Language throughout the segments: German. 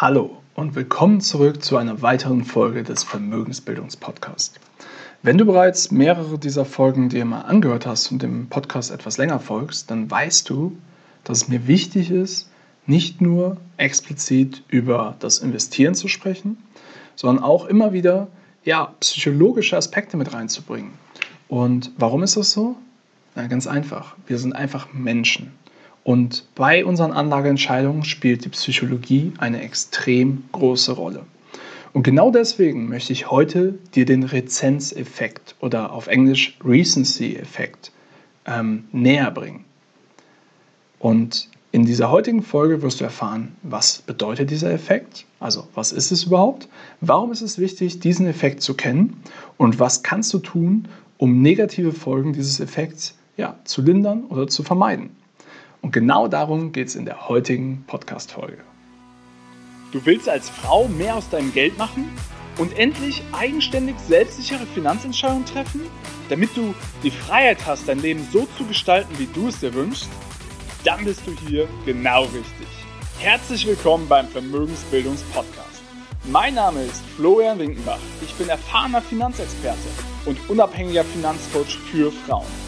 Hallo und willkommen zurück zu einer weiteren Folge des Vermögensbildungspodcasts. Wenn du bereits mehrere dieser Folgen dir mal angehört hast und dem Podcast etwas länger folgst, dann weißt du, dass es mir wichtig ist, nicht nur explizit über das Investieren zu sprechen, sondern auch immer wieder ja, psychologische Aspekte mit reinzubringen. Und warum ist das so? Na, ganz einfach. Wir sind einfach Menschen. Und bei unseren Anlageentscheidungen spielt die Psychologie eine extrem große Rolle. Und genau deswegen möchte ich heute dir den Rezenzeffekt oder auf Englisch Recency-Effekt ähm, näher bringen. Und in dieser heutigen Folge wirst du erfahren, was bedeutet dieser Effekt, also was ist es überhaupt, warum ist es wichtig, diesen Effekt zu kennen und was kannst du tun, um negative Folgen dieses Effekts ja, zu lindern oder zu vermeiden. Und genau darum geht es in der heutigen Podcast-Folge. Du willst als Frau mehr aus deinem Geld machen und endlich eigenständig selbstsichere Finanzentscheidungen treffen, damit du die Freiheit hast, dein Leben so zu gestalten, wie du es dir wünschst? Dann bist du hier genau richtig. Herzlich willkommen beim Vermögensbildungspodcast. Mein Name ist Florian Winkenbach. Ich bin erfahrener Finanzexperte und unabhängiger Finanzcoach für Frauen.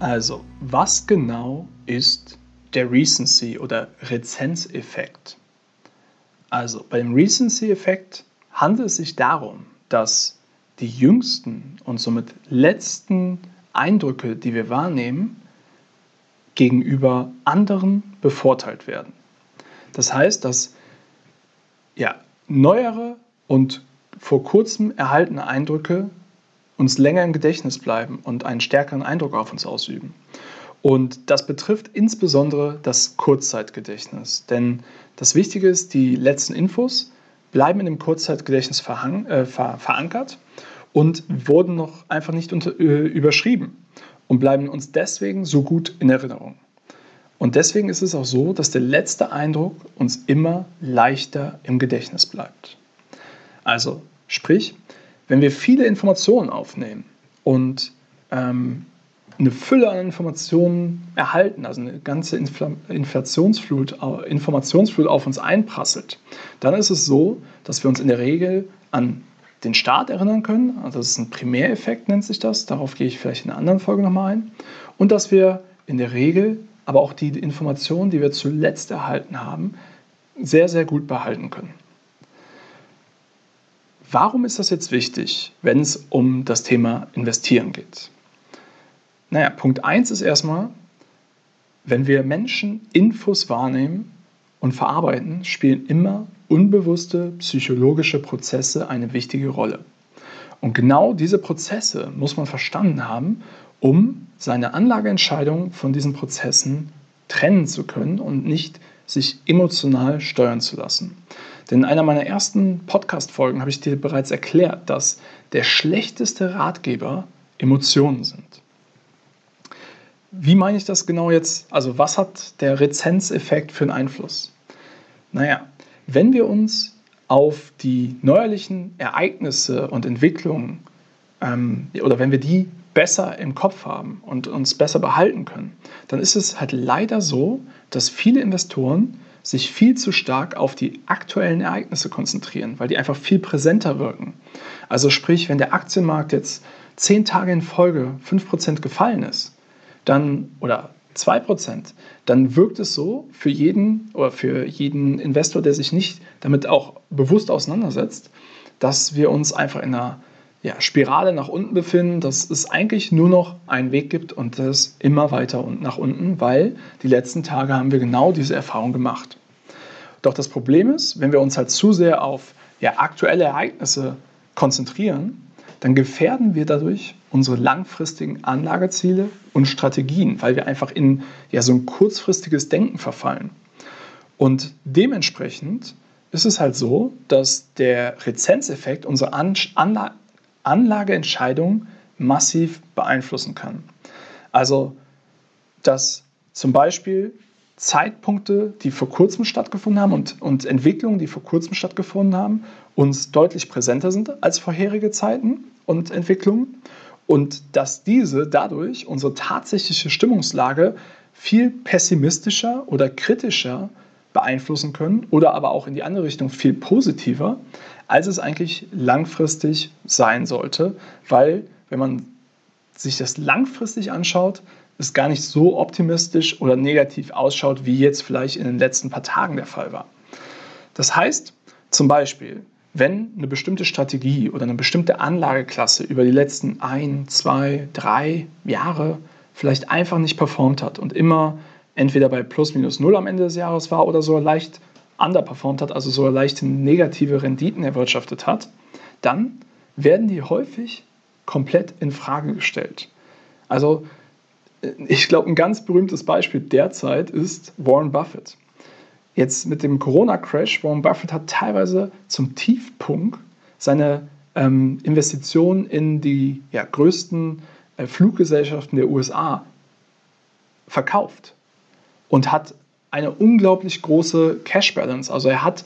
Also, was genau ist der Recency oder Rezenzeffekt? Also, beim Recency-Effekt handelt es sich darum, dass die jüngsten und somit letzten Eindrücke, die wir wahrnehmen, gegenüber anderen bevorteilt werden. Das heißt, dass ja, neuere und vor kurzem erhaltene Eindrücke uns länger im Gedächtnis bleiben und einen stärkeren Eindruck auf uns ausüben. Und das betrifft insbesondere das Kurzzeitgedächtnis. Denn das Wichtige ist, die letzten Infos bleiben in dem Kurzzeitgedächtnis äh, ver, verankert und wurden noch einfach nicht unter, äh, überschrieben und bleiben uns deswegen so gut in Erinnerung. Und deswegen ist es auch so, dass der letzte Eindruck uns immer leichter im Gedächtnis bleibt. Also sprich, wenn wir viele Informationen aufnehmen und ähm, eine Fülle an Informationen erhalten, also eine ganze Inflationsflut, Informationsflut auf uns einprasselt, dann ist es so, dass wir uns in der Regel an den Start erinnern können. Also das ist ein Primäreffekt, nennt sich das. Darauf gehe ich vielleicht in einer anderen Folge nochmal ein. Und dass wir in der Regel aber auch die Informationen, die wir zuletzt erhalten haben, sehr, sehr gut behalten können. Warum ist das jetzt wichtig, wenn es um das Thema Investieren geht? Naja, Punkt 1 ist erstmal, wenn wir Menschen Infos wahrnehmen und verarbeiten, spielen immer unbewusste psychologische Prozesse eine wichtige Rolle. Und genau diese Prozesse muss man verstanden haben, um seine Anlageentscheidung von diesen Prozessen trennen zu können und nicht sich emotional steuern zu lassen. Denn in einer meiner ersten Podcast-Folgen habe ich dir bereits erklärt, dass der schlechteste Ratgeber Emotionen sind. Wie meine ich das genau jetzt? Also was hat der Rezenzeffekt für einen Einfluss? Naja, wenn wir uns auf die neuerlichen Ereignisse und Entwicklungen ähm, oder wenn wir die besser im Kopf haben und uns besser behalten können, dann ist es halt leider so, dass viele Investoren sich viel zu stark auf die aktuellen Ereignisse konzentrieren, weil die einfach viel präsenter wirken. Also sprich, wenn der Aktienmarkt jetzt zehn Tage in Folge 5% gefallen ist, dann oder 2%, dann wirkt es so für jeden oder für jeden Investor, der sich nicht damit auch bewusst auseinandersetzt, dass wir uns einfach in einer ja, Spirale nach unten befinden, dass es eigentlich nur noch einen Weg gibt und das immer weiter und nach unten, weil die letzten Tage haben wir genau diese Erfahrung gemacht. Doch das Problem ist, wenn wir uns halt zu sehr auf ja, aktuelle Ereignisse konzentrieren, dann gefährden wir dadurch unsere langfristigen Anlageziele und Strategien, weil wir einfach in ja, so ein kurzfristiges Denken verfallen. Und dementsprechend ist es halt so, dass der Rezenzeffekt unsere Anla Anlageentscheidung massiv beeinflussen kann. Also, dass zum Beispiel Zeitpunkte, die vor kurzem stattgefunden haben und, und Entwicklungen, die vor kurzem stattgefunden haben, uns deutlich präsenter sind als vorherige Zeiten und Entwicklungen und dass diese dadurch unsere tatsächliche Stimmungslage viel pessimistischer oder kritischer beeinflussen können oder aber auch in die andere Richtung viel positiver, als es eigentlich langfristig sein sollte, weil wenn man sich das langfristig anschaut, es gar nicht so optimistisch oder negativ ausschaut, wie jetzt vielleicht in den letzten paar Tagen der Fall war. Das heißt, zum Beispiel, wenn eine bestimmte Strategie oder eine bestimmte Anlageklasse über die letzten ein, zwei, drei Jahre vielleicht einfach nicht performt hat und immer entweder bei plus minus null am Ende des Jahres war oder sogar leicht underperformt hat, also sogar leicht negative Renditen erwirtschaftet hat, dann werden die häufig komplett in Frage gestellt. Also ich glaube, ein ganz berühmtes Beispiel derzeit ist Warren Buffett. Jetzt mit dem Corona-Crash, Warren Buffett hat teilweise zum Tiefpunkt seine ähm, Investitionen in die ja, größten äh, Fluggesellschaften der USA verkauft und hat eine unglaublich große Cash Balance. Also er hat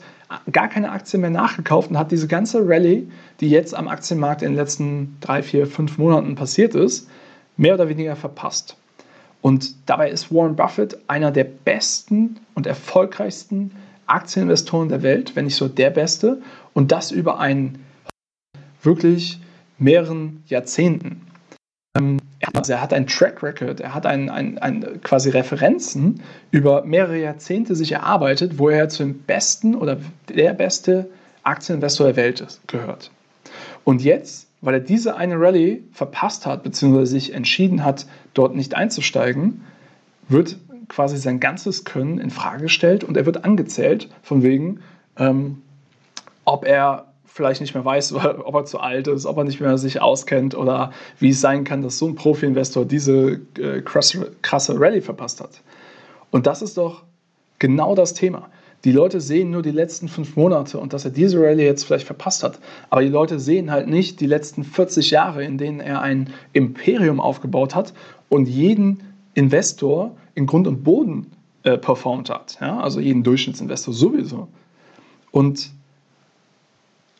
gar keine Aktien mehr nachgekauft und hat diese ganze Rallye, die jetzt am Aktienmarkt in den letzten drei, vier, fünf Monaten passiert ist, mehr oder weniger verpasst. Und dabei ist Warren Buffett einer der besten und erfolgreichsten Aktieninvestoren der Welt, wenn nicht so der beste. Und das über einen wirklich mehreren Jahrzehnten. Also er hat einen Track Record, er hat ein, ein, ein, quasi Referenzen über mehrere Jahrzehnte sich erarbeitet, wo er zum besten oder der beste Aktieninvestor der Welt ist, gehört. Und jetzt weil er diese eine Rallye verpasst hat, beziehungsweise sich entschieden hat, dort nicht einzusteigen, wird quasi sein ganzes Können in Frage gestellt und er wird angezählt, von wegen, ähm, ob er vielleicht nicht mehr weiß, ob er zu alt ist, ob er nicht mehr sich auskennt oder wie es sein kann, dass so ein Profi-Investor diese äh, krasse, Rallye verpasst hat. Und das ist doch genau das Thema. Die Leute sehen nur die letzten fünf Monate und dass er diese Rallye jetzt vielleicht verpasst hat. Aber die Leute sehen halt nicht die letzten 40 Jahre, in denen er ein Imperium aufgebaut hat und jeden Investor in Grund und Boden äh, performt hat. Ja? Also jeden Durchschnittsinvestor sowieso. Und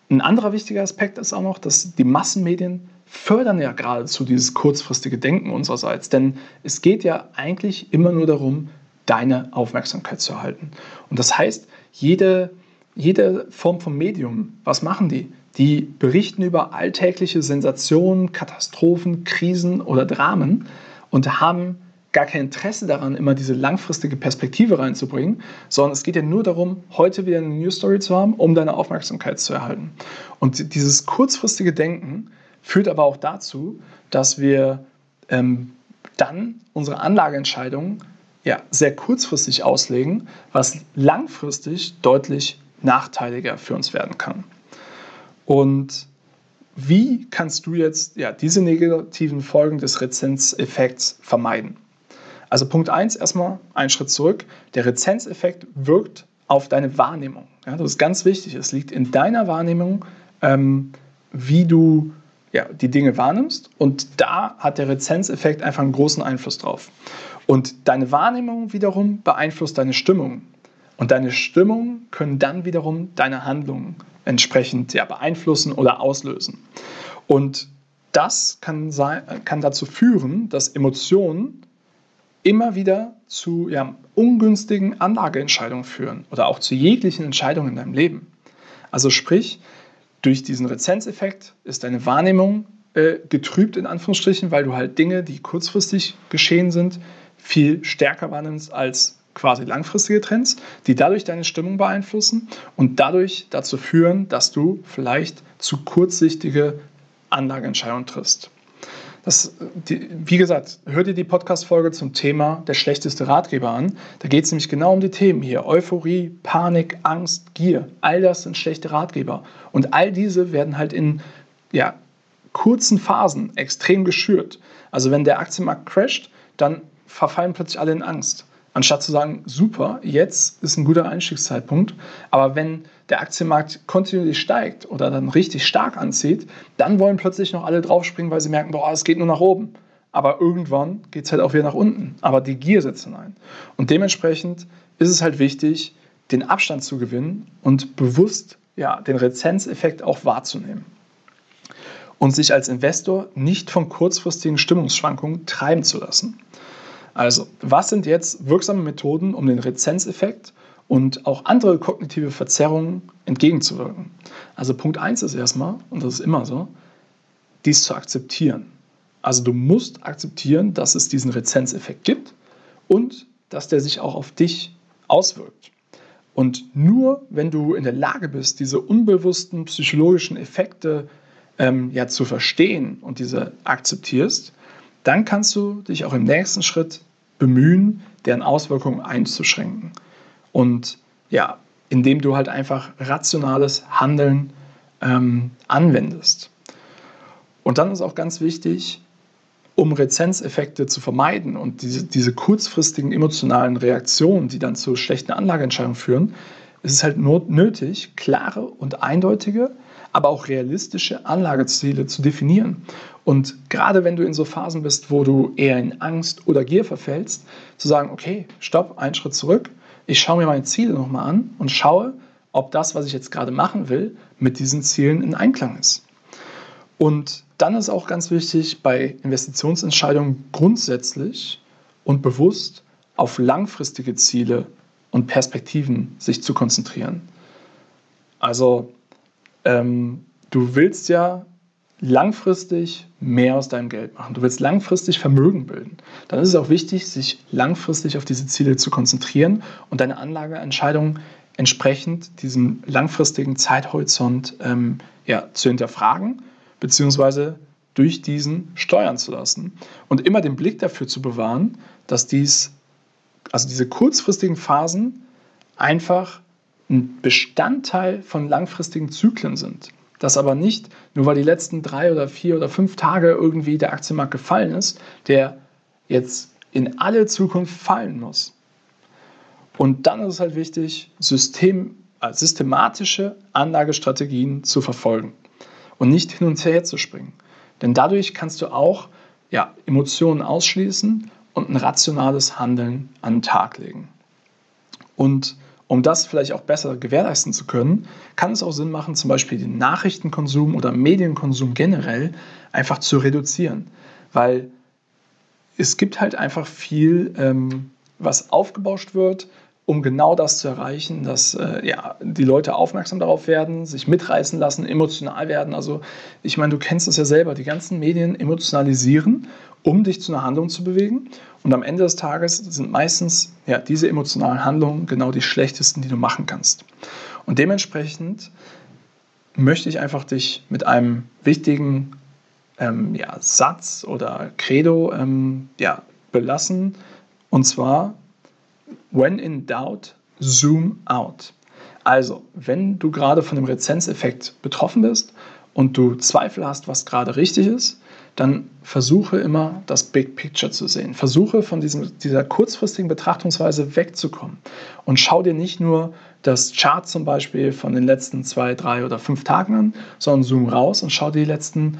ein anderer wichtiger Aspekt ist auch noch, dass die Massenmedien fördern ja geradezu dieses kurzfristige Denken unsererseits. Denn es geht ja eigentlich immer nur darum, deine Aufmerksamkeit zu erhalten. Und das heißt, jede, jede Form von Medium, was machen die? Die berichten über alltägliche Sensationen, Katastrophen, Krisen oder Dramen und haben gar kein Interesse daran, immer diese langfristige Perspektive reinzubringen, sondern es geht ja nur darum, heute wieder eine News Story zu haben, um deine Aufmerksamkeit zu erhalten. Und dieses kurzfristige Denken führt aber auch dazu, dass wir ähm, dann unsere Anlageentscheidungen ja, sehr kurzfristig auslegen, was langfristig deutlich nachteiliger für uns werden kann. Und wie kannst du jetzt ja, diese negativen Folgen des Rezenzeffekts vermeiden? Also Punkt 1, erstmal einen Schritt zurück. Der Rezenzeffekt wirkt auf deine Wahrnehmung. Ja, das ist ganz wichtig. Es liegt in deiner Wahrnehmung, ähm, wie du ja, die Dinge wahrnimmst. Und da hat der Rezenzeffekt einfach einen großen Einfluss drauf. Und deine Wahrnehmung wiederum beeinflusst deine Stimmung. Und deine Stimmung können dann wiederum deine Handlungen entsprechend ja, beeinflussen oder auslösen. Und das kann, sein, kann dazu führen, dass Emotionen immer wieder zu ja, ungünstigen Anlageentscheidungen führen oder auch zu jeglichen Entscheidungen in deinem Leben. Also sprich, durch diesen Rezenzeffekt ist deine Wahrnehmung äh, getrübt in Anführungsstrichen, weil du halt Dinge, die kurzfristig geschehen sind, viel stärker wahrnimmst als quasi langfristige Trends, die dadurch deine Stimmung beeinflussen und dadurch dazu führen, dass du vielleicht zu kurzsichtige Anlageentscheidungen triffst. Das, die, wie gesagt, hör dir die Podcast-Folge zum Thema der schlechteste Ratgeber an. Da geht es nämlich genau um die Themen hier. Euphorie, Panik, Angst, Gier. All das sind schlechte Ratgeber. Und all diese werden halt in ja, kurzen Phasen extrem geschürt. Also wenn der Aktienmarkt crasht, dann verfallen plötzlich alle in Angst. Anstatt zu sagen, super, jetzt ist ein guter Einstiegszeitpunkt, aber wenn der Aktienmarkt kontinuierlich steigt oder dann richtig stark anzieht, dann wollen plötzlich noch alle draufspringen, weil sie merken, boah, es geht nur nach oben. Aber irgendwann geht es halt auch wieder nach unten. Aber die Gier setzt hinein. Und dementsprechend ist es halt wichtig, den Abstand zu gewinnen und bewusst ja, den Rezenzeffekt auch wahrzunehmen. Und sich als Investor nicht von kurzfristigen Stimmungsschwankungen treiben zu lassen. Also, was sind jetzt wirksame Methoden, um den Rezenzeffekt und auch andere kognitive Verzerrungen entgegenzuwirken? Also Punkt 1 ist erstmal, und das ist immer so, dies zu akzeptieren. Also du musst akzeptieren, dass es diesen Rezenzeffekt gibt und dass der sich auch auf dich auswirkt. Und nur wenn du in der Lage bist, diese unbewussten psychologischen Effekte ähm, ja, zu verstehen und diese akzeptierst, dann kannst du dich auch im nächsten Schritt bemühen, deren Auswirkungen einzuschränken. Und ja, indem du halt einfach rationales Handeln ähm, anwendest. Und dann ist auch ganz wichtig, um Rezenzeffekte zu vermeiden und diese, diese kurzfristigen emotionalen Reaktionen, die dann zu schlechten Anlageentscheidungen führen, ist es halt nötig, klare und eindeutige, aber auch realistische Anlageziele zu definieren. Und gerade wenn du in so Phasen bist, wo du eher in Angst oder Gier verfällst, zu sagen, okay, stopp, einen Schritt zurück, ich schaue mir meine Ziele nochmal an und schaue, ob das, was ich jetzt gerade machen will, mit diesen Zielen in Einklang ist. Und dann ist auch ganz wichtig, bei Investitionsentscheidungen grundsätzlich und bewusst auf langfristige Ziele und Perspektiven sich zu konzentrieren. Also ähm, du willst ja langfristig mehr aus deinem Geld machen. Du willst langfristig Vermögen bilden. Dann ist es auch wichtig, sich langfristig auf diese Ziele zu konzentrieren und deine Anlageentscheidungen entsprechend diesem langfristigen Zeithorizont ähm, ja, zu hinterfragen beziehungsweise durch diesen steuern zu lassen. Und immer den Blick dafür zu bewahren, dass dies, also diese kurzfristigen Phasen einfach ein Bestandteil von langfristigen Zyklen sind. Das aber nicht, nur weil die letzten drei oder vier oder fünf Tage irgendwie der Aktienmarkt gefallen ist, der jetzt in alle Zukunft fallen muss. Und dann ist es halt wichtig, System, äh, systematische Anlagestrategien zu verfolgen und nicht hin und her zu springen. Denn dadurch kannst du auch ja, Emotionen ausschließen und ein rationales Handeln an den Tag legen. Und um das vielleicht auch besser gewährleisten zu können, kann es auch Sinn machen, zum Beispiel den Nachrichtenkonsum oder Medienkonsum generell einfach zu reduzieren. Weil es gibt halt einfach viel, ähm, was aufgebauscht wird, um genau das zu erreichen, dass äh, ja, die Leute aufmerksam darauf werden, sich mitreißen lassen, emotional werden. Also ich meine, du kennst es ja selber, die ganzen Medien emotionalisieren, um dich zu einer Handlung zu bewegen. Und am Ende des Tages sind meistens ja, diese emotionalen Handlungen genau die schlechtesten, die du machen kannst. Und dementsprechend möchte ich einfach dich mit einem wichtigen ähm, ja, Satz oder Credo ähm, ja, belassen. Und zwar, When in doubt, zoom out. Also, wenn du gerade von dem Rezenzeffekt betroffen bist und du Zweifel hast, was gerade richtig ist, dann versuche immer das Big Picture zu sehen. Versuche von diesem, dieser kurzfristigen Betrachtungsweise wegzukommen und schau dir nicht nur das Chart zum Beispiel von den letzten zwei, drei oder fünf Tagen an, sondern zoom raus und schau dir die letzten,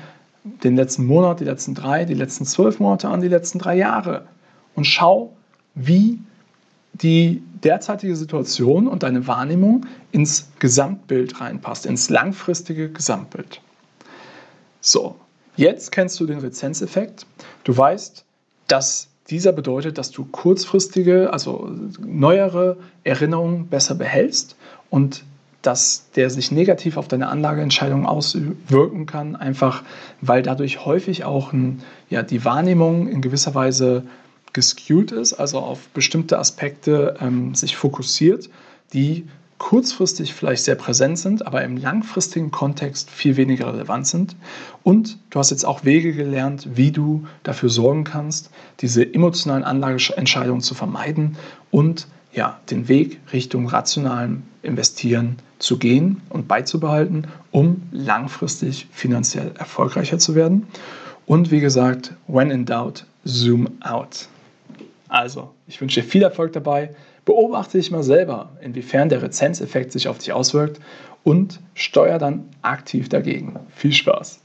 den letzten Monat, die letzten drei, die letzten zwölf Monate an, die letzten drei Jahre und schau, wie die derzeitige Situation und deine Wahrnehmung ins Gesamtbild reinpasst, ins langfristige Gesamtbild. So, jetzt kennst du den Rezenzeffekt. Du weißt, dass dieser bedeutet, dass du kurzfristige, also neuere Erinnerungen besser behältst und dass der sich negativ auf deine Anlageentscheidung auswirken kann, einfach weil dadurch häufig auch ein, ja, die Wahrnehmung in gewisser Weise geskewt ist, also auf bestimmte Aspekte ähm, sich fokussiert, die kurzfristig vielleicht sehr präsent sind, aber im langfristigen Kontext viel weniger relevant sind. Und du hast jetzt auch Wege gelernt, wie du dafür sorgen kannst, diese emotionalen Anlageentscheidungen zu vermeiden und ja, den Weg Richtung rationalen Investieren zu gehen und beizubehalten, um langfristig finanziell erfolgreicher zu werden. Und wie gesagt, when in doubt, zoom out. Also, ich wünsche dir viel Erfolg dabei. Beobachte dich mal selber, inwiefern der Rezenzeffekt sich auf dich auswirkt und steuer dann aktiv dagegen. Viel Spaß!